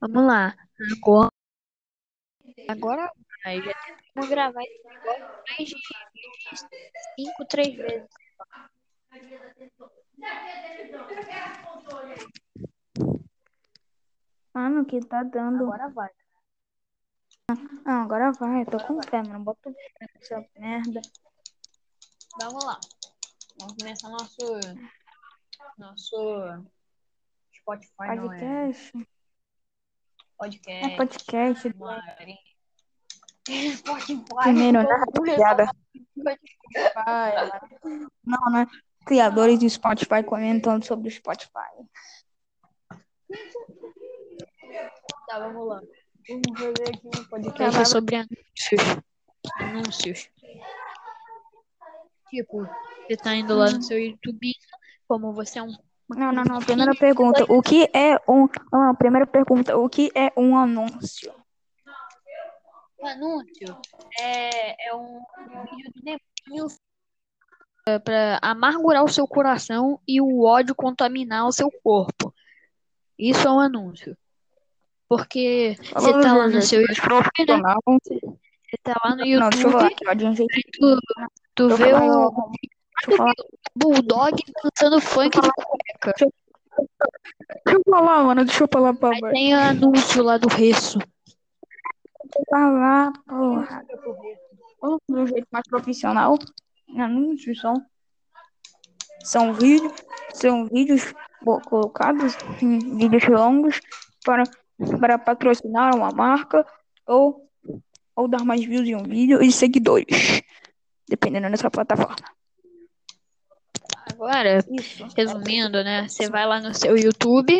Vamos lá. Agora, agora vai. Já que gravar esse negócio mais de cinco, três vezes. Mano, que tá dando. Agora vai. Não, agora vai. Tô com fé, mano. Bota o pé nessa merda. Vamos lá. Vamos começar nosso. Nosso. Spotify, não é? Podcast. Podcast. É podcast. Mari. Spotify. Primeiro, né. Spotify, mano. Não, né? Criadores do Spotify comentando sobre o Spotify. Tá, vamos lá. Vamos fazer aqui um podcast vai. sobre anúncios. Anúncios. Tipo, você tá indo lá no seu YouTube, como você é um. Não, não, não. Primeira pergunta. O que é um. Ah, primeira pergunta. O que é um anúncio? Um anúncio é, é um vídeo de demônio é, pra amargurar o seu coração e o ódio contaminar o seu corpo. Isso é um anúncio. Porque você tá lá no seu YouTube, né? Você tá lá no Não, deixa eu falar YouTube, aqui, ó. De um jeito. tu, tu vê falar, o falar, Bulldog dançando funk de cueca. deixa eu falar, mano. Deixa eu falar, Aí favor. tem anúncio lá do. Deixa eu falar, porra. Vamos de um jeito mais profissional. Anúncios são. São vídeos. São vídeos colocados em vídeos longos para, para patrocinar uma marca ou, ou dar mais views em um vídeo e seguidores. Dependendo dessa plataforma. Agora, Isso. resumindo, né? Você vai lá no seu YouTube,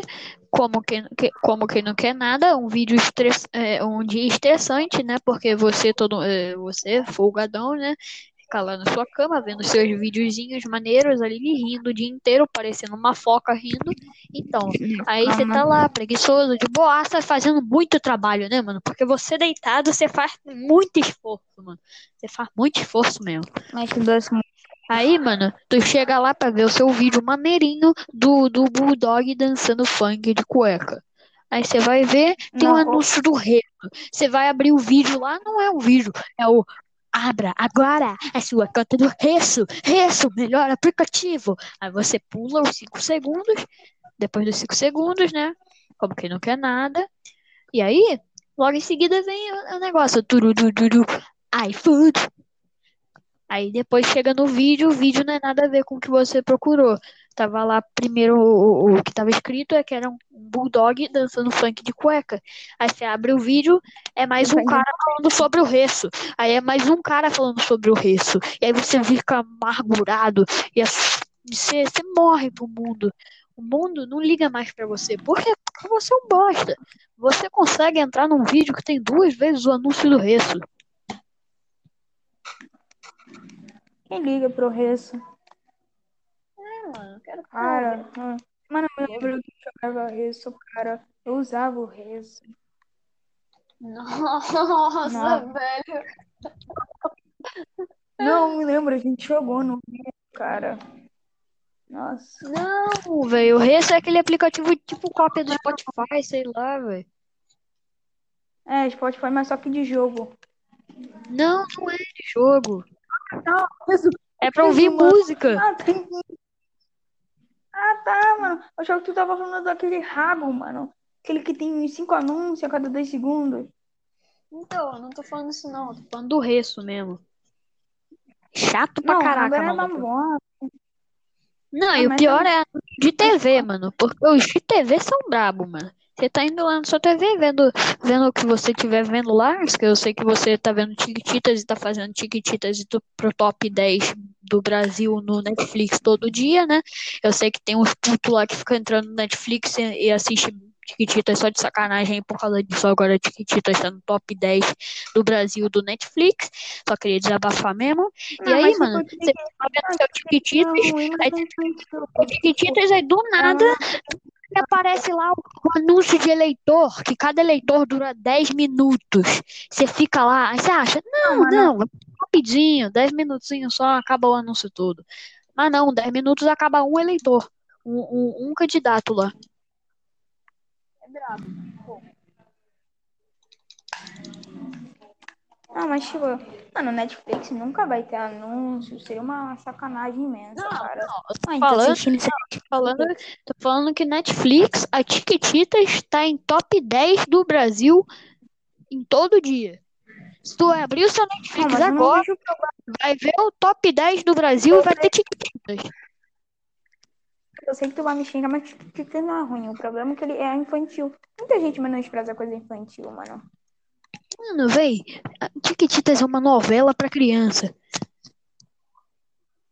como quem, que- como quem não quer nada, um vídeo estress, é, um dia estressante, né? Porque você todo, é, você folgadão, né? Fica lá na sua cama vendo seus videozinhos maneiros ali, rindo o dia inteiro, parecendo uma foca rindo. Então, aí você tá lá, preguiçoso, de boaça, fazendo muito trabalho, né, mano? Porque você deitado, você faz muito esforço, mano. Você faz muito esforço mesmo. Mas que dois Aí, mano, tu chega lá pra ver o seu vídeo maneirinho do, do Bulldog dançando funk de cueca. Aí você vai ver, tem um Não, anúncio do Rezo. Você vai abrir o vídeo lá, não é um vídeo, é o Abra agora a sua conta do Rezo. Rezo, melhor aplicativo. Aí você pula os 5 segundos, depois dos 5 segundos, né? Como quem não quer nada. E aí, logo em seguida vem o, negócio, turururu, iFood. Aí depois chega no vídeo, o vídeo não é nada a ver com o que você procurou. Tava lá primeiro o, o- que tava escrito é que era um bulldog dançando funk de cueca. Aí você abre o vídeo, é mais um cara falando sobre o reço. Aí é mais um cara falando sobre o reço. E aí você fica amargurado e você, você morre pro mundo. O mundo não liga mais pra você. Porque você é um bosta. Você consegue entrar num vídeo que tem duas vezes o anúncio do reço. Quem liga pro Reço? mano, eu quero Cara, hum. mano, eu lembro que eu jogava Reço, cara. Eu usava o Reço. Nossa, Nossa. velho. Não, me lembro, a gente jogou no Reço, cara. Nossa. Não, velho. O Reço é aquele aplicativo tipo cópia do Spotify, sei lá, velho. É, Spotify, mas só que de jogo. Não, não é de jogo. Não. É pra ouvir Mano. música. Ah, tem... ah, tá, mano. Eu achava que tu tava falando daquele rabo, mano. Aquele que tem cinco anúncios a cada 10 segundos. Então, eu não tô falando isso não. Tô falando do Reço mesmo. Chato pra Não, caraca, é uma Não, e o mas pior também- é de TV, mano. Porque os de TV são brabo, mano. Você tá indo lá na sua TV vendo, vendo o que você estiver vendo lá. Que eu sei que você tá vendo Tiquititas e tá fazendo Tiquititas e tu- pro top 10 do Brasil no Netflix todo dia, né? Eu sei que tem uns putos lá que ficam entrando no Netflix e, e assiste Tiquititas só de sacanagem por causa disso. Agora Tiquititas tá no top 10 do Brasil do Netflix. Só queria desabafar mesmo. E Não, aí, mano, você tá vendo seu Tiquititas. Não, não aí Tiquititas aí do nada aparece lá o, anúncio de eleitor, que cada eleitor dura 10 minutos. Você fica lá, aí você acha, não, mas não, rapidinho, 10 minutinhos só, acaba o anúncio todo. Mas não, 10 minutos acaba um eleitor, um, um, um candidato lá. brabo. Não, mas tipo, mano, Netflix nunca vai ter anúncio. Seria uma sacanagem imensa, Não, cara. não, eu tô Ah, então falando, assistindo tô falando, tô falando que Netflix, a Tiquititas está em top 10 do Brasil em todo dia. Se tu abrir o seu Netflix não agora, vai ver o top 10 do Brasil e vai ter Tiquititas. Eu sei que tu vai me xingar, mas Tiquititas não é ruim. O problema é que ele é infantil. Muita gente menospreza coisa infantil, mano. Mano, véi, Tiquititas é uma novela pra criança.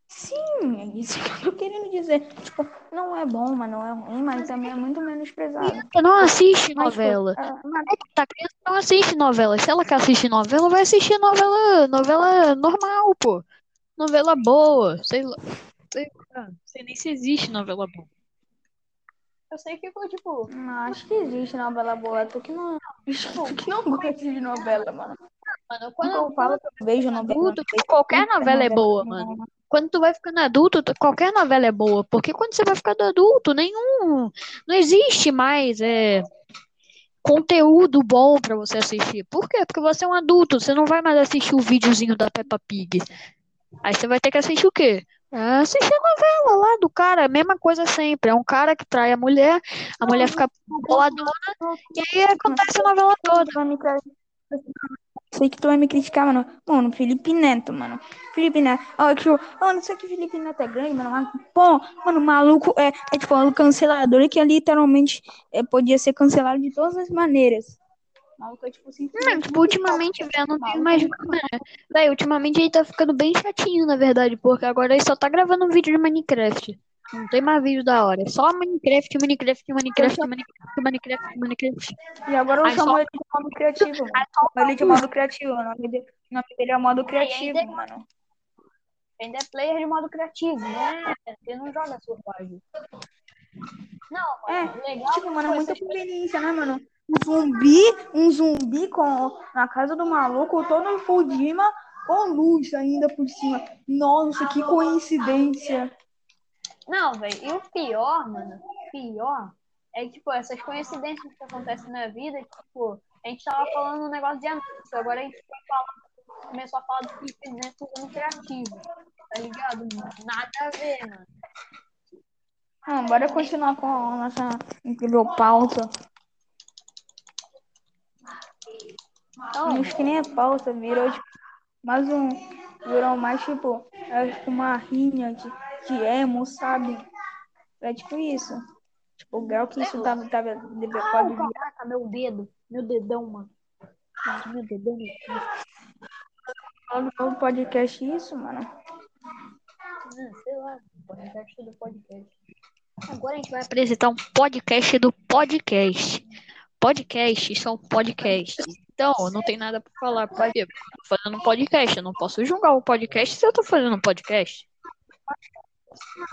Sim, é isso que eu tô querendo dizer. Tipo, não é bom, mas não é ruim, mas também é muito menosprezado. Criança não assiste Mas, tipo, novela. É que tá, criança não assiste novela. Se ela quer assistir novela, vai assistir novela, novela normal, pô. Novela boa, sei lá. Sei lá. Não sei nem se existe novela boa. Eu sei que foi, tipo, Não, acho que existe novela boa. Tu que não, tu que não gosta de novela, mano. mano, Quando eu falo que eu vejo novela. adulto, qualquer novela é boa, mano. Quando tu vai ficando adulto, qualquer novela é boa. Porque quando você vai ficando adulto, nenhum. Não existe mais é, conteúdo bom pra você assistir. Por quê? Porque você é um adulto, você não vai mais assistir o videozinho da Peppa Pig. Aí você vai ter que assistir o quê? É, Assistir a novela lá do cara, a mesma coisa sempre. É um cara que trai a mulher, a mulher fica boladona, e aí acontece a novela toda. Sei que tu vai me criticar, mano. Mano, Felipe Neto, mano. Felipe Neto. Ó, tipo, ó, não sei que Felipe Neto é grande, mano. Mas, pô, mano, maluco é, é tipo um cancelador que literalmente é, podia ser cancelado de todas as maneiras. Maluco é tipo Não, tipo, ultimamente, velho, não tem mais. Véi, ultimamente ele tá ficando bem chatinho, na verdade, porque agora ele só tá gravando um vídeo de Minecraft. Não tem mais vídeo da hora. É só Minecraft, Minecraft, Minecraft, Minecraft, Minecraft, Minecraft. E agora eu Aí chamo só- ele de modo criativo, ele de modo criativo. O nome dele, o nome dele é modo criativo, ainda- mano. Ainda é player de modo criativo, né? Você não joga survival. Não, É, mano, legal. tipo, mano, é muita conveniência, né, mano? Um zumbi, um zumbi com na casa do maluco, todo Fudima, com luz ainda por cima. Nossa, que coincidência. Não, velho, e o pior, mano, o pior é que, tipo, essas coincidências que acontecem na vida, tipo, a gente tava falando um negócio de anúncio, agora a gente falar, começou a falar do Neto usando criativo, tá ligado? Nada a ver, mano. Ah, bora continuar com a nossa incrível pauta. Acho que nem é pauta, virou tipo, mais um. Virou mais tipo, é tipo uma rinha de, de emo, sabe? É tipo isso. Tipo, o grau que isso tava, tava, deve, pode vir. caraca, meu dedo, meu dedão, mano. Meu dedão, dedo. no novo podcast isso, mano. Ah, sei lá, podcast do podcast. Agora a gente vai apresentar um podcast do podcast. Podcasts são podcasts. Então, não tem nada pra falar. Por quê? Porque eu tô fazendo um podcast. Eu não posso julgar o podcast se eu tô fazendo um podcast.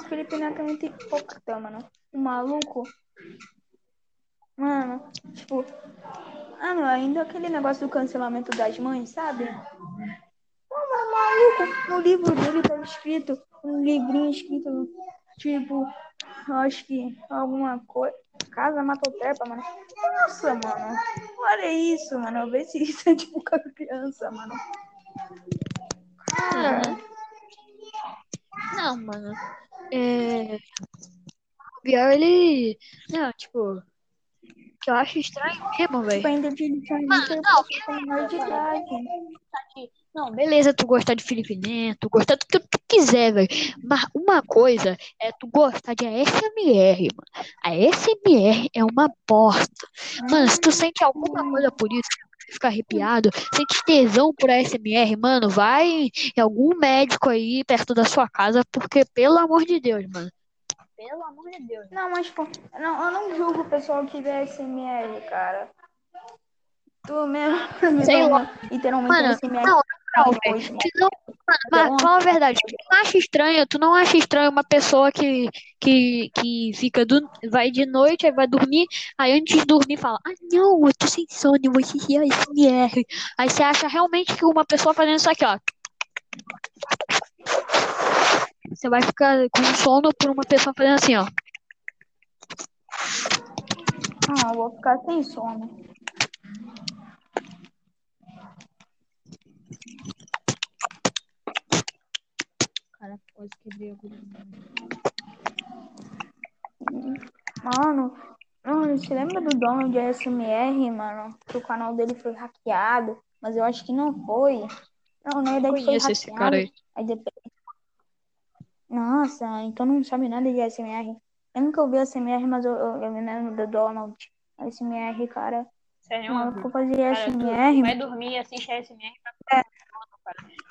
Felipe Neto também tem pouca, mano. O maluco. Mano, tipo. Não, ainda aquele negócio do cancelamento das mães, sabe? Mano, maluco, no livro dele tá escrito, um livrinho escrito, tipo, acho que alguma coisa. Casa Matotepa, mano. Nossa, mano. Olha isso, mano. Eu vejo se isso é tipo com a criança, mano. Cara. Não, mano. É. O Biel, ele. Não, tipo. Que eu acho estranho mesmo, velho. Tipo, ainda diretamente Mano, eu não, posso ter menor de idade. Não, beleza, tu gostar de Felipe Neto, gostar do que tu quiser, velho. Mas uma coisa é tu gostar de ASMR, mano. A ASMR é uma bosta. Mano, se tu sente alguma coisa por isso, você fica arrepiado, sente tesão por ASMR, mano, vai em algum médico aí perto da sua casa, porque, pelo amor de Deus, mano. Pelo amor de Deus. Não, mas, tipo, não, eu não julgo o pessoal que vê SMR, cara. Tu mesmo, Sei lá. literalmente Mano, SMR. não, não, hoje, velho. mano. Tu não, mano, mas fala a verdade, tu não acha estranho, tu não acha estranho uma pessoa que, que, que fica do, vai de noite, aí vai dormir, aí antes de dormir fala, ah não, eu tô sem sono, eu vou assistir a SMR. Aí você acha realmente que uma pessoa fazendo isso aqui, ó. Você vai ficar com sono por uma pessoa fazendo assim, ó. Não, eu vou ficar sem sono. Quase quebrei a agulha. Mano, mano, você lembra do dono de SMR, mano? Que o canal dele foi hackeado, mas eu acho que não foi. Não, na verdade foi Conheço esse hackeado. cara aí. Aí depois... Nossa, então não sabe nada de SMR. Eu nunca ouvi SMR, mas eu, eu, eu me lembro do Donald. SMR, cara. Sério, O maluco fazia Cara, SMR. vai dormir e assiste a SMR pra.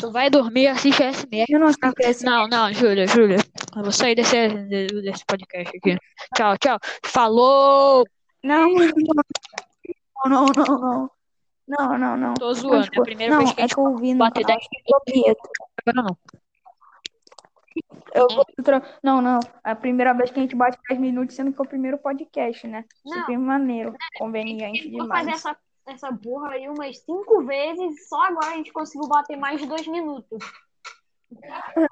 Tu vai dormir assiste a SMR. Eu não assisto SMR. Não, não, Júlia, Júlia. Eu vou sair desse, desse podcast aqui. Tchau, tchau. Falou! Não, não, não, não, não. Não, não, não. Tô zoando. É a primeira não, vez que a é gente que eu ouvi no bater canal 10 eu ouvi. agora não. Eu vou Não, não. É a primeira vez que a gente bate 10 minutos, sendo que é o primeiro podcast, né? Não. Super maneiro. Conveniente Vou fazer demais. essa, essa porra aí umas cinco vezes, só agora a gente conseguiu bater mais de dois minutos.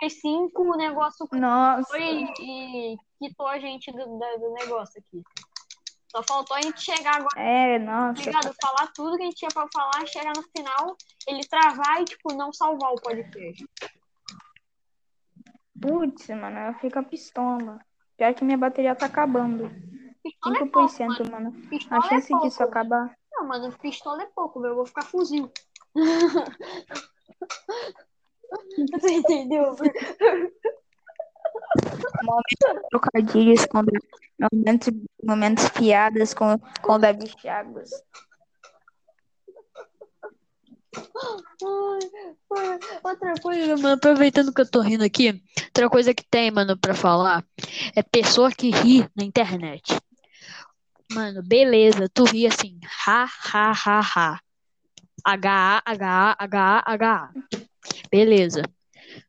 Fez cinco, o negócio Nossa. foi e quitou a gente do, do negócio aqui. Só faltou a gente chegar agora, É, nossa. ligado? Falar tudo que a gente tinha pra falar, chegar no final, ele travar e, tipo, não salvar o podcast. Putz, mano, ela fica pistola. Pior que minha bateria tá acabando. Pistola é pouco, 5%, mano. Pistola A chance é pouco. disso acabar. Não, mano, pistola é pouco, velho. Eu vou ficar fuzil. Você entendeu? Trocadilhos com momentos, momentos piadas com, com o Davi Chagas. Ai, Outra coisa, mano, aproveitando que eu tô rindo aqui, outra coisa que tem, mano, pra falar é pessoa que ri na internet. Mano, beleza, tu ri assim, ha, ha, ha, ha. H, H, H, H. Beleza.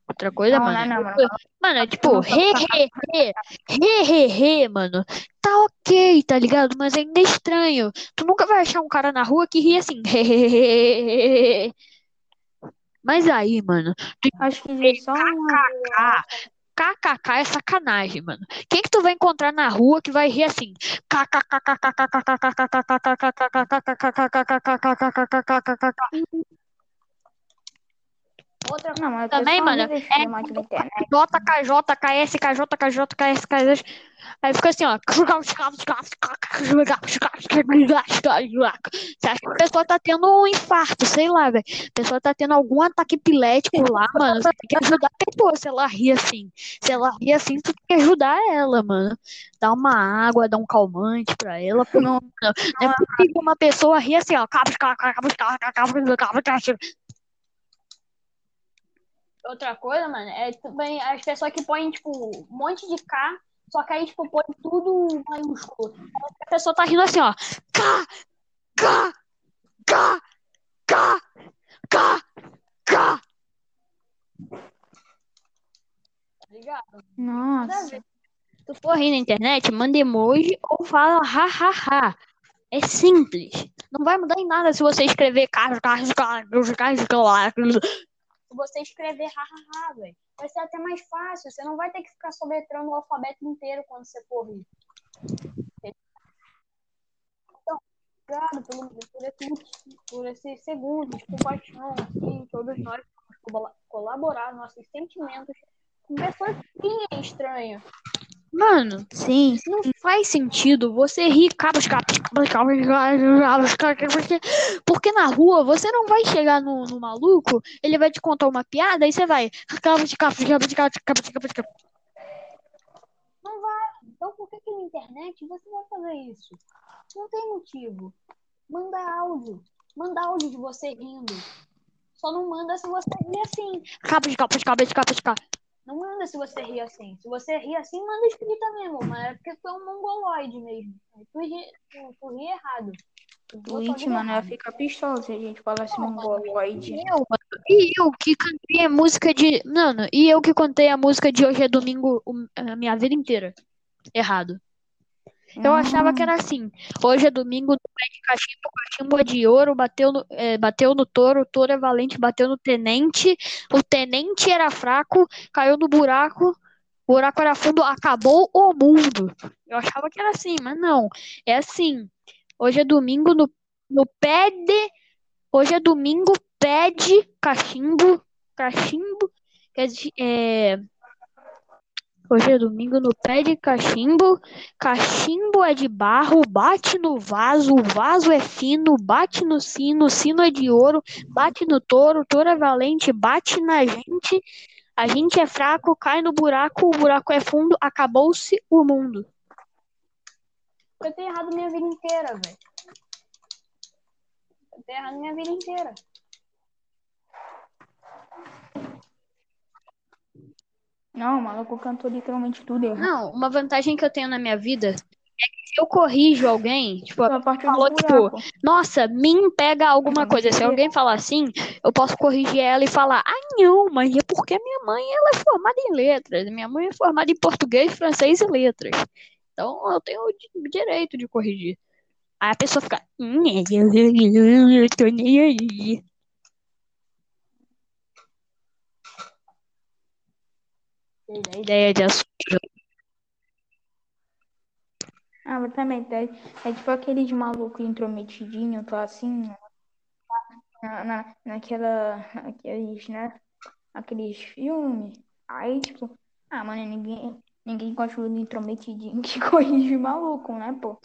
Outra coisa, Não, mano. não, não, é mano. tipo- Mano, é tipo, Não, re, re, re, re, re, re, mano. Tá ok, tá ligado? Mas ainda é estranho. Tu nunca vai achar um cara na rua que ri assim, re, re, re, re. Mas aí, mano, Acho que só uma. KKK é sacanagem, mano. Quem que tu vai encontrar na rua que vai rir assim? Outra Não, Também, mano, é na internet. JKJ, KS, KJ, KJ, KS, KS. Aí fica assim, ó. Você acha que a pessoa tá tendo um infarto, sei lá, velho. A pessoa tá tendo algum ataque epilético lá, mano. Você tem que ajudar a pessoa se ela rir assim. Se ela rir assim, tu tem que ajudar ela, mano. Dar uma água, dar um calmante pra ela. Não, não é possível uma pessoa rir assim, ó. Outra coisa, mano, é também as pessoas que põem, tipo, um monte de K, só que aí, tipo, põe tudo maiúsculo. A pessoa tá rindo assim, ó. K, K, K, K, K, K. Tá ligado? Nossa. tu for rir na internet, manda emoji ou fala ha, ha, ha. É simples. Não vai mudar em nada se você escrever carros, carros, carros, carros, carros. Se você escrever ha, ha, ha, velho. Vai ser até mais fácil. Você não vai ter que ficar soletrando o alfabeto inteiro quando você for rir. Então, obrigado pelo, por, esse, por esses segundos de compaixão aqui. Todos nós colaborar nossos sentimentos com pessoas sim é estranho. Mano, Sim. não faz sentido você rir cabos, cabos, cabos, cabos, cabos, cabos, porque, porque na rua você não vai chegar no, no maluco, ele vai te contar uma piada e você vai cabos, cabos, cabos, cabos, cabos, cabos, cabos. Não vai. Então por que que na internet você vai fazer isso? Não tem motivo. Manda áudio. Manda áudio de você rindo. Só não manda se você rir assim. Cabos, cabos, cabos, cabos, cabos. Não manda se você rir assim. Se você rir assim, manda escrita mesmo, mas é porque tu é um mongoloide mesmo. Tu ri, tu, tu ri errado. Twitch, mano, ela fica pistola se a gente falasse mongoloide. E eu, mano, e eu que cantei a música de. Mano, e eu que contei a música de hoje é domingo a minha vida inteira. Errado. Eu achava que era assim. Hoje é domingo, do pé de cachimbo, cachimbo é de ouro, bateu no, é, bateu no touro, o touro é valente, bateu no tenente, o tenente era fraco, caiu no buraco, O buraco era fundo, acabou o mundo. Eu achava que era assim, mas não. É assim. Hoje é domingo no, no de. Hoje é domingo, pede cachimbo. Cachimbo. É. Hoje é domingo no pé de cachimbo. Cachimbo é de barro, bate no vaso, o vaso é fino, bate no sino, sino é de ouro, bate no touro, touro é valente, bate na gente. A gente é fraco, cai no buraco, o buraco é fundo, acabou-se o mundo. Eu tenho errado minha vida inteira, velho. Eu tenho errado minha vida inteira. Não, o maluco cantou literalmente tudo errado. Não, uma vantagem que eu tenho na minha vida é que se eu corrijo alguém, tipo, A falou, tipo, nossa, mim pega alguma Então, coisa. Se alguém falar assim, eu posso corrigir ela e falar, ah, não, mas é porque minha mãe ela é formada em letras. Minha mãe é formada em português, francês e letras. Então eu tenho o di- direito de corrigir. Aí a pessoa fica, "Hum, eu tô nem aí. A ideia de assunto. Ah, mas também é, é tipo aqueles malucos intrometidinhos, tá assim, na, na, naquela, naqueles, né, aqueles filmes. Aí, tipo, ah, mano, ninguém, ninguém gosta do intrometidinho que corrige maluco, né, pô?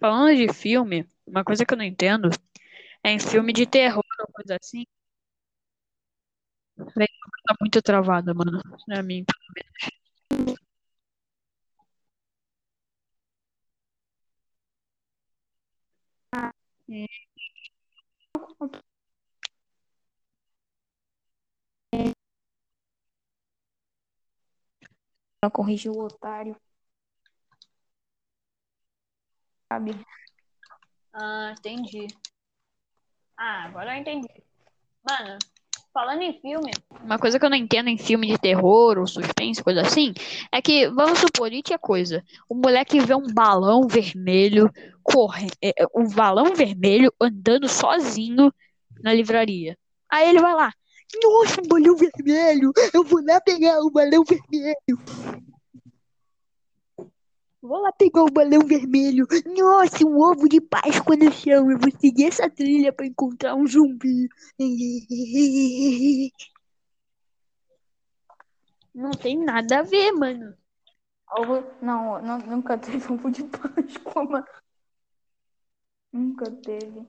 Falando de filme, uma coisa que eu não entendo é em filme de terror ou coisa assim. Tá muito travada, mano. Pra mim. Pra corrigir o otário, sabe? Ah, entendi. Ah, agora eu entendi. Mano, falando em filme, uma coisa que eu não entendo em filme de terror ou suspense, coisa assim, é que, vamos supor, e tinha coisa. O moleque vê um balão vermelho correndo, um balão vermelho andando sozinho na livraria. Aí ele vai lá. Nossa, um balão vermelho! Eu vou lá pegar o balão vermelho. Vou lá pegar o balão vermelho. Nossa, um ovo de Páscoa no chão. Eu vou seguir essa trilha pra encontrar um zumbi. Não tem nada a ver, mano. Ovo- Não, não, nunca teve ovo de Páscoa, mano. Nunca teve.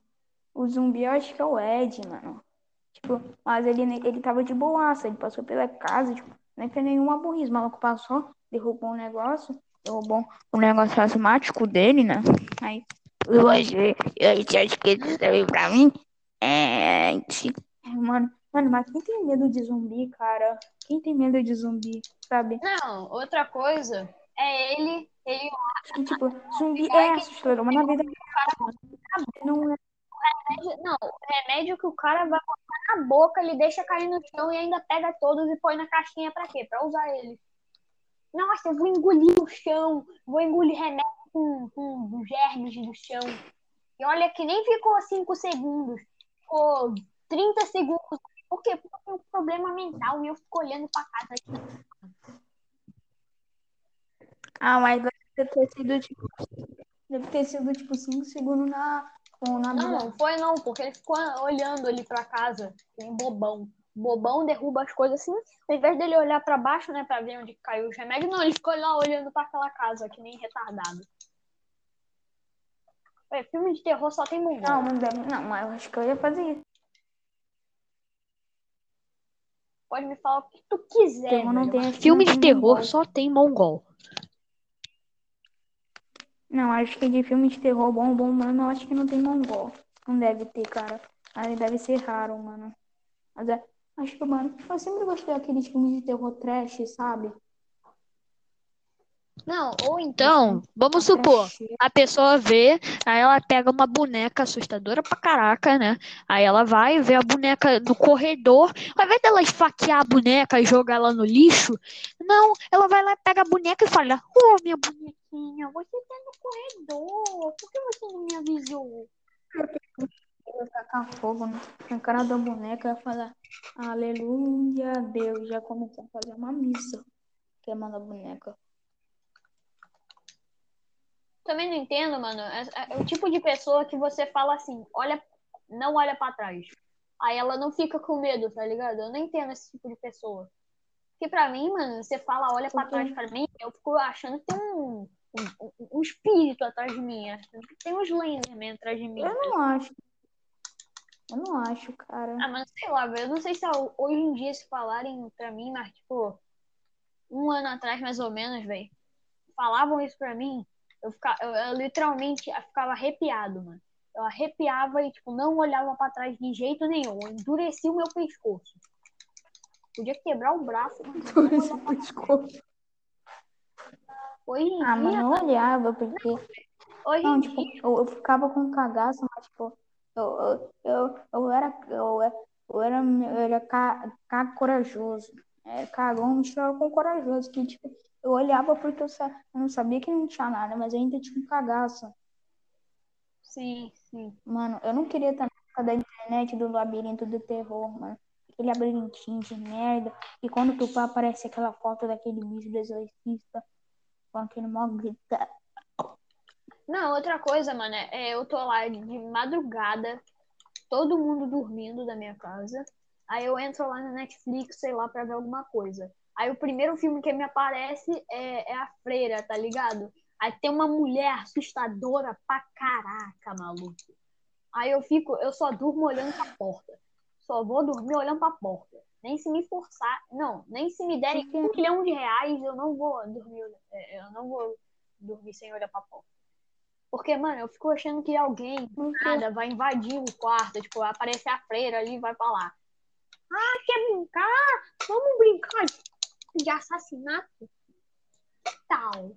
O zumbi eu acho que é o Ed, mano. Tipo, mas ele, ele tava de boaça, ele passou pela casa, tipo, nem foi nenhuma burrice. O maluco passou, derrubou um negócio, derrubou um negócio asmático dele, né? Aí, você, você acha que isso serve pra mim? É. Mano, mano, mas quem tem medo de zumbi, cara? Quem tem medo de zumbi, sabe? Não, outra coisa é ele. Ele Que, tipo, zumbi é assustador, mas na vida não é. Não, o remédio que o cara vai botar na boca, ele deixa cair no chão e ainda pega todos e põe na caixinha pra quê? Pra usar ele. Nossa, eu vou engolir o chão, vou engolir remédio com, com germes do chão. E olha que nem ficou 5 segundos, ficou 30 segundos. Por quê? Porque eu tenho um problema mental e eu fico olhando pra casa aqui. Ah, mas deve ter sido, tipo, deve ter sido, tipo, 5 segundos na, na Não, não foi não, porque ele ficou olhando ali pra casa, tem bobão. Bobão derruba as coisas assim, ao invés dele olhar pra baixo, né, pra ver onde caiu os remédios, não, ele ficou lá olhando pra aquela casa, que nem retardado. Ué, filme de terror só tem mongol. Não, não deve. Não, mas eu acho que eu ia fazer isso. Pode me falar o que tu quiser. Terror não tem, que filme de terror mongol. só tem mongol. Não, acho que de filme de terror bom, bom, mano, eu acho que não tem mongol. Não deve ter, cara. Aí deve ser raro, mano. Mas é, acho que, mano, eu sempre gostei daqueles filmes de terror trash, sabe? Não, ou então, vamos Trash. supor, a pessoa vê, aí ela pega uma boneca assustadora pra caraca, né? Aí ela vai ver a boneca no corredor, ao invés dela esfaquear a boneca e jogar ela no lixo, não, ela vai lá, pega a boneca e fala: Ô, minha bonequinha, você tá no corredor, por que você não me avisou? Ia tacar fogo na cara da boneca e ia falar Aleluia, Deus. Já começou a fazer uma missa queimando a boneca. Também não entendo, mano. É, é, é o tipo de pessoa que você fala assim, olha, não olha para trás. Aí ela não fica com medo, tá ligado? Eu não entendo esse tipo de pessoa. Porque pra mim, mano, você fala, olha pra trás pra mim, eu fico achando que tem um, um, um espírito atrás de mim. Tem uns Slenderman atrás de mim. Eu não acho. Eu não acho, cara. Ah, mas sei lá, velho. Eu não sei se hoje em dia se falarem pra mim, mas, tipo, um ano atrás, mais ou menos, velho, falavam isso pra mim, eu, ficava, eu, eu literalmente eu ficava arrepiado, mano. Eu arrepiava e, tipo, não olhava pra trás de jeito nenhum. Eu endurecia o meu pescoço. Podia quebrar o braço. Endurecia o pescoço. Hoje em ah, dia, mas não olhava, porque. Hoje não, tipo, eu, eu ficava com cagaço, mas, tipo, eu, eu, eu, era. Eu, eu era, eu era ca, ca corajoso. É, cagão misturado com corajoso. Que, tipo, eu olhava porque eu, eu não sabia que não tinha nada, mas ainda tinha um cagaço. Sim, sim. Mano, eu não queria estar na época da internet do labirinto do terror, mano. Aquele labirintinho de merda. E quando tu pá, aparece aquela foto daquele bicho do exorcista com aquele mó grita. Não, outra coisa, mano, é eu tô lá de madrugada, todo mundo dormindo da minha casa. Aí eu entro lá na Netflix, sei lá, pra ver alguma coisa. Aí o primeiro filme que me aparece é, é A Freira, tá ligado? Aí tem uma mulher assustadora pra caraca, maluco. Aí eu fico, eu só durmo olhando pra porta. Só vou dormir olhando pra porta. Nem se me forçar, não, nem se me derem um milhão de reais, eu não vou dormir, é, eu não vou dormir sem olhar pra porta. Porque, mano, eu fico achando que alguém, nada, vai invadir o quarto, tipo, vai aparecer a freira ali e vai falar. Ah, quer brincar? Vamos brincar de assassinato? Tal.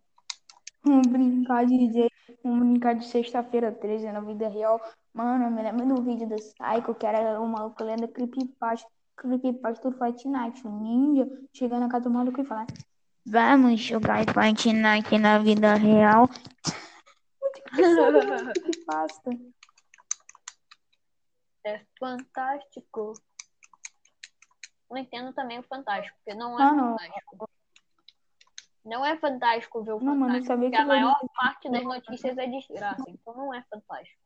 Vamos brincar de vamos brincar de sexta-feira 13 na vida real. Mano, eu me lembro do vídeo do Psycho, que era o maluco lendo creepypasta, creepypasta do Fortnite, um ninja, chegando na casa do maluco e falar Vamos jogar Fortnite na vida real. creepypasta. É fantástico. Não entendo também o fantástico, porque não é Mano, fantástico. Não é fantástico ver o Não, mano, fantástico, sabia porque que a maior ele- parte das notícias é desgraça, então não é fantástico.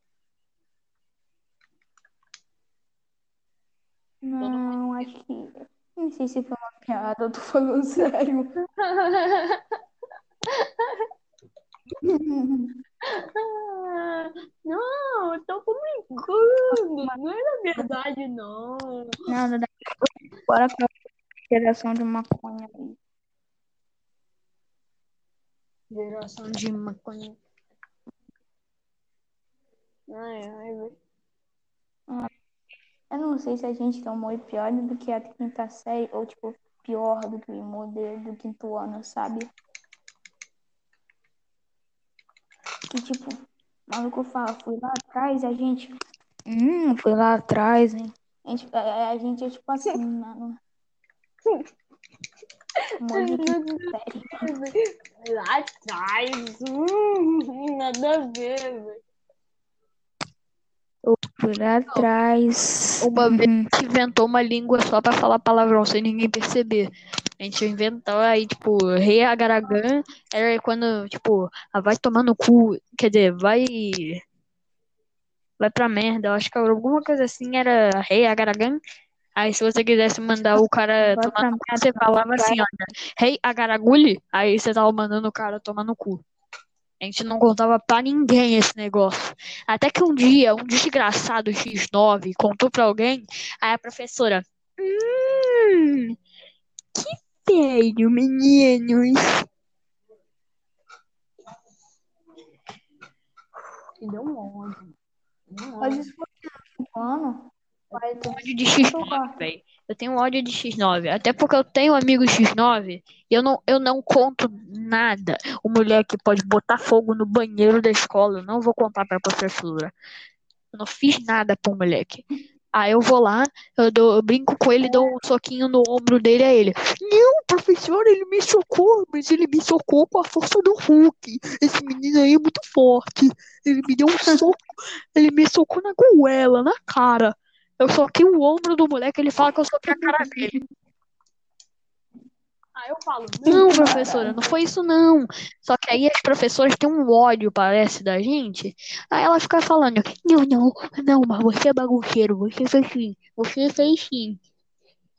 Não, acho que. Não sei se foi uma piada, eu tô falando sério. Não, eu tô brincando, não é verdade, não. Nada, daqui bora com a geração de maconha aí. Geração de maconha. Ai, ai, velho. Eu não sei se a gente tomou pior do que a quinta série, ou tipo, pior do que o modelo do quinto ano, sabe? Que tipo, o maluco fala, fui lá atrás, a gente. Hum, fui lá atrás, hein? A gente, a, a gente é tipo assim, mano. Lá atrás. Hum, nada a ver, velho. Fui lá atrás. Uma vez Uhum. a gente inventou uma língua só pra falar palavrão, sem ninguém perceber. A gente inventou aí, tipo, rei agaragã era quando, tipo, ah, vai tomar no cu, quer dizer, vai. Vai pra merda. Eu acho que alguma coisa assim era rei agaragã. Aí se você quisesse mandar o cara Vai tomar no cu, você falava assim, olha, rei agaragulhe, aí você tava mandando o cara tomar no cu. A gente não contava pra ninguém esse negócio. Até que um dia, um desgraçado X9 contou pra alguém, aí a professora. Hum, que feio, meninos. Me deu um ódio. Um Mas ódio. isso foi no quinto ano? Vai, tu- ódio de X9, velho. Eu tenho ódio de X9. Até porque eu tenho amigo X9 e eu não, eu não conto nada. O moleque pode botar fogo no banheiro da escola. Eu não vou contar pra professora. Eu não fiz nada pro moleque. Aí eu vou lá, eu, dou- eu brinco com ele, dou um soquinho no ombro dele a ele. Não, professor, ele me socou, mas ele me socou com a força do Hulk. Esse menino aí é muito forte. Ele me deu um soco, ele me socou na goela, na cara. Eu soquei o ombro do moleque, ele fala que eu soquei a cara dele. Aí eu falo, não, professora, não foi isso não. Só que aí as professoras têm um ódio, parece, da gente. Aí ela fica falando, não, não, não, mas você é bagunceiro, você fez sim, você fez sim.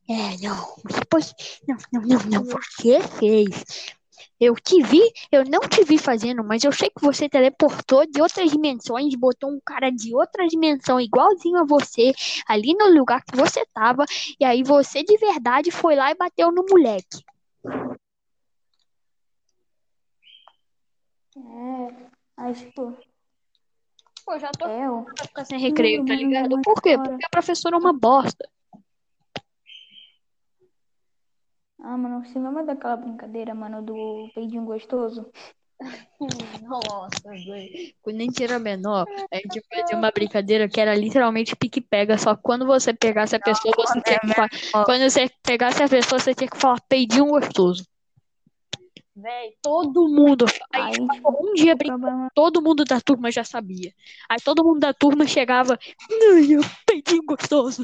É, não, você pode. Não, não, não, não, você fez. Eu te vi, eu não te vi fazendo, mas eu sei que você teleportou de outras dimensões, botou um cara de outra dimensão igualzinho a você ali no lugar que você tava, e aí você de verdade foi lá e bateu no moleque. É, aí tipo, Pô, já tô é, eu. pra ficar sem recreio, tá Mano, ligado? Por quê? Porque a professora é uma bosta. Ah, mano, você lembra daquela brincadeira, mano, do peidinho gostoso? Nossa, velho. Quando a gente era menor, a gente fazia uma brincadeira que era literalmente pique-pega, só que quando você pegasse a pessoa, você tinha que falar. Quando você pegasse a pessoa, você tinha que falar peidinho gostoso. Véi, todo mundo. Aí, um dia o problema todo mundo da turma já sabia. Aí todo mundo da turma chegava, peidinho gostoso.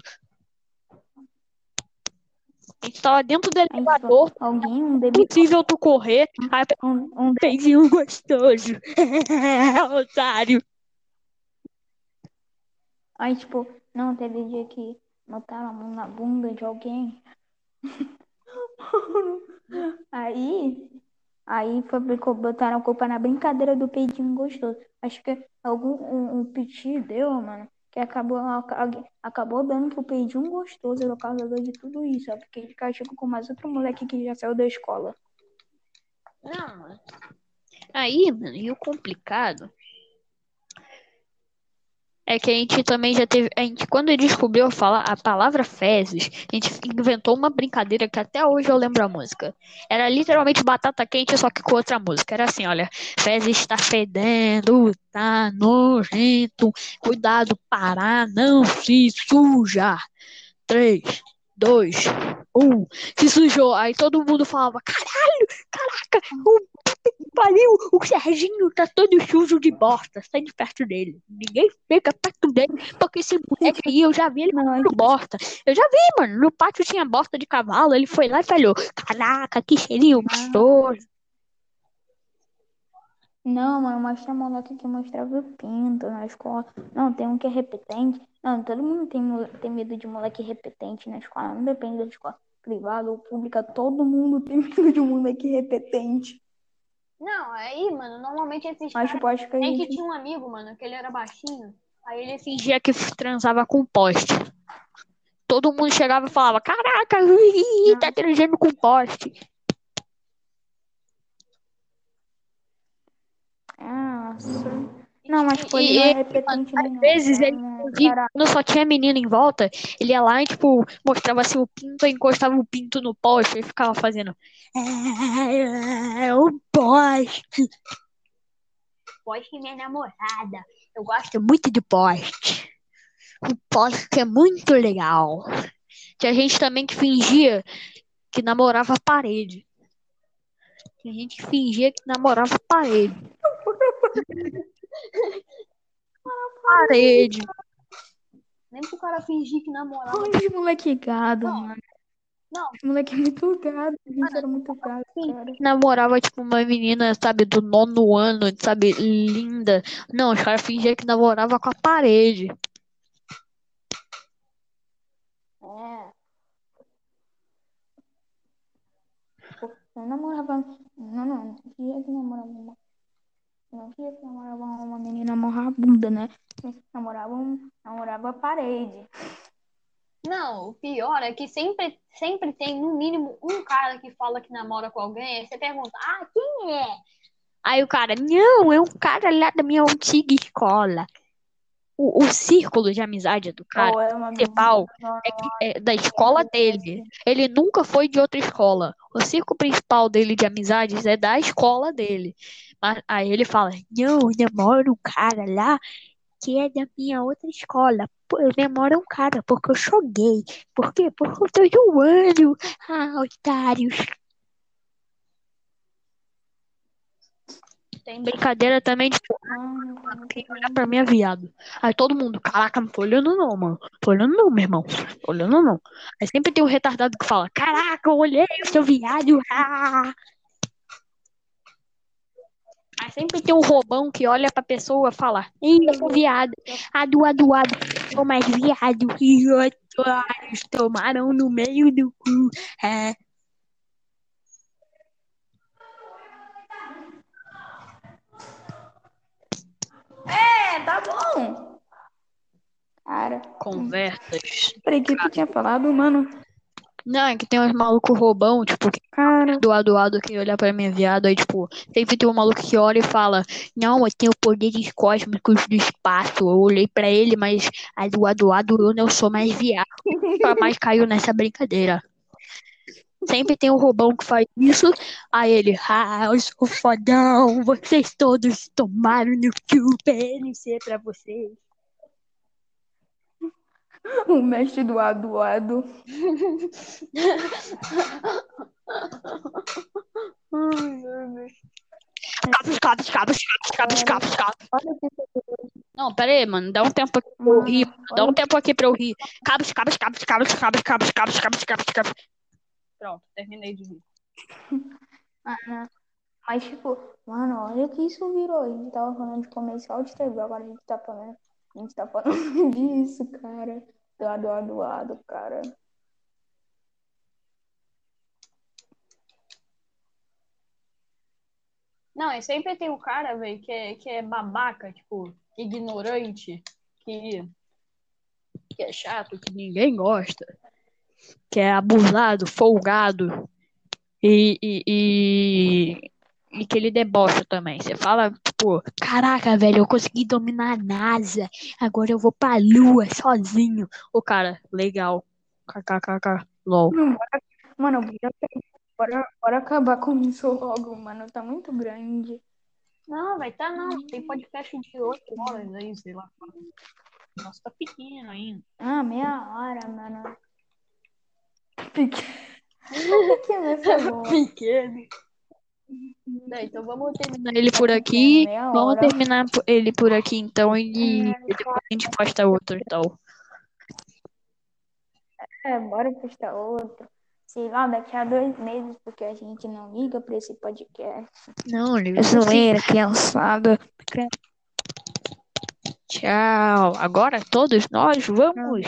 A gente tava dentro do elevador, alguém, um bebê, impossível tu correr, um, um peidinho gostoso. Otário. Aí, tipo, não, teve dia que botaram a mão na bunda de alguém. Aí, aí foi, botaram a culpa na brincadeira do peidinho gostoso. Acho que algum um, um piti deu, mano, que acabou, acabou dando pro peidinho gostoso por causa de tudo isso. Ó, porque de castigo com mais outro moleque que já saiu da escola. Não, mano. Aí, mano, e o complicado é que a gente também já teve. A gente, quando descobriu a palavra fezes, a gente inventou uma brincadeira que até hoje eu lembro a música. Era literalmente batata quente, só que com outra música. Era assim, olha, fezes está fedendo, tá nojento, cuidado para não se sujar. Três, dois, um, se sujou. Aí todo mundo falava, caralho, caraca, o que pariu, o Serginho tá todo sujo de bosta, sai de perto dele. Ninguém fica perto dele, porque esse moleque aí, eu já vi ele comendo bosta. Eu já vi, mano, no pátio tinha bosta de cavalo, ele foi lá e falou, caraca, que cheirinho gostoso. Não, mano, mas tem moleque que mostrava o pinto na escola. Não, tem um que é repetente. Não, todo mundo tem, tem medo de moleque repetente na escola. Não depende da escola privada ou pública. Todo mundo tem medo de um moleque repetente. Não, aí, mano, normalmente esses Mas tipo, acho que a que gente... tinha um amigo, mano, que ele era baixinho. Aí ele fingia que transava com poste. Todo mundo chegava e falava: Caraca, ui, tá transando com poste. Ah, Nossa. Não, mas tipo, ele E- não é repetente Às não. vezes É ele, cara- quando só tinha menino em volta, ele ia lá e, tipo, mostrava assim o pinto, encostava o pinto no poste e ficava fazendo. É, o poste. Poste é minha namorada. Eu gosto muito de poste. O poste é muito legal. Tinha gente também que fingia que namorava a parede. Tinha gente que fingia que namorava a parede. parede. Nem pro cara fingir que namorava. Olha esse moleque gado, Não, mano. não. Esse moleque é muito gado. A gente era muito gado, cara. namorava, tipo, uma menina, sabe, do nono ano, sabe, linda. Não, os caras fingiam que namorava com a parede. É. Eu namorava. Não, não. Que namorava uma. Não que namorava uma menina morrabuda, né? Namorava, um, namorava a parede. Não, o pior é que sempre, sempre tem, no mínimo, um cara que fala que namora com alguém, você pergunta, ah, quem é? Aí o cara, não, é um cara lá da minha antiga escola. O, o círculo de amizade do cara Ou é principal é, é da escola dele. Ele nunca foi de outra escola. O círculo principal dele de amizades é da escola dele. Mas aí ele fala: Não, eu namoro um cara lá que é da minha outra escola. Eu namoro um cara porque eu sou gay. Por quê? Porque eu tô zoando. Ah, otários. Tem brincadeira também, muito quem olhar pra mim é viado. Aí todo mundo, caraca, não tô olhando não, mano. Tô olhando não, meu irmão. Tô olhando não. Aí sempre tem um retardado que fala, caraca, eu olhei, seu viado. Ah! Aí sempre tem um robão que olha pra pessoa e fala, ih, eu sou viado. Adu, adu, adu, sou mais viado. E otários tomaram no meio do cu. É. É, tá bom. Cara, Conversas. peraí, o que tu tinha falado, mano? Não, é que tem uns malucos robão, tipo, que Cara, do lado do lado que olha pra mim viado, aí, tipo, sempre tem um maluco que olha e fala, não, eu tenho poderes cósmicos do espaço. Eu olhei pra ele, mas aí do lado do lado eu não sou mais viado. Nunca mais caiu nessa brincadeira. Sempre tem um robão que faz isso, aí ele, ah, eu sou fodão, vocês todos tomaram no cu, PNC pra vocês. o mestre do aduado. Cabos, cabos, cabos, cabos, cabos, cabos. Olha que Não, pera aí, mano. Dá um tempo aqui pra eu rir. Dá um tempo aqui pra eu rir. Cabos, cabos, cabos, cabos, cabos, cabos, cabos, cabos, cabos, cabos. Pronto, terminei de rir. Mano, Mas, tipo, mano, olha que isso virou. A gente tava falando de comercial de TV, agora a gente tá falando, a gente tá falando disso, cara. Do ado, doado, cara. Não, e sempre tem um cara, velho, que é, que é babaca, tipo, ignorante, que, que é chato, que ninguém gosta, que é abusado, folgado e, e, e, e que ele debocha também. Você fala, tipo, caraca, velho, eu consegui dominar a NASA, agora eu vou pra Lua sozinho. O cara, legal. KKKK, lol. Mano, bora, mano, bora, bora, bora acabar com isso logo, mano. Tá muito grande. Não, vai tá não. Tem podcast de 8 horas aí, sei lá. Nossa, tá pequeno ainda. Ah, meia hora, mano. Pequeno. Pequeno, essa é. Pequeno. Tá, então vamos terminar ele por aqui. Vamos hora. terminar ele por aqui então e depois a gente posta outro então. É, bora postar outro. Sei lá, daqui a dois meses, porque a gente não liga pra esse podcast. Não, liga É zoeira, criançada. Tchau. Agora todos nós vamos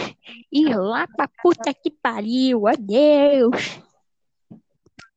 ir lá pra puta que pariu. Adeus.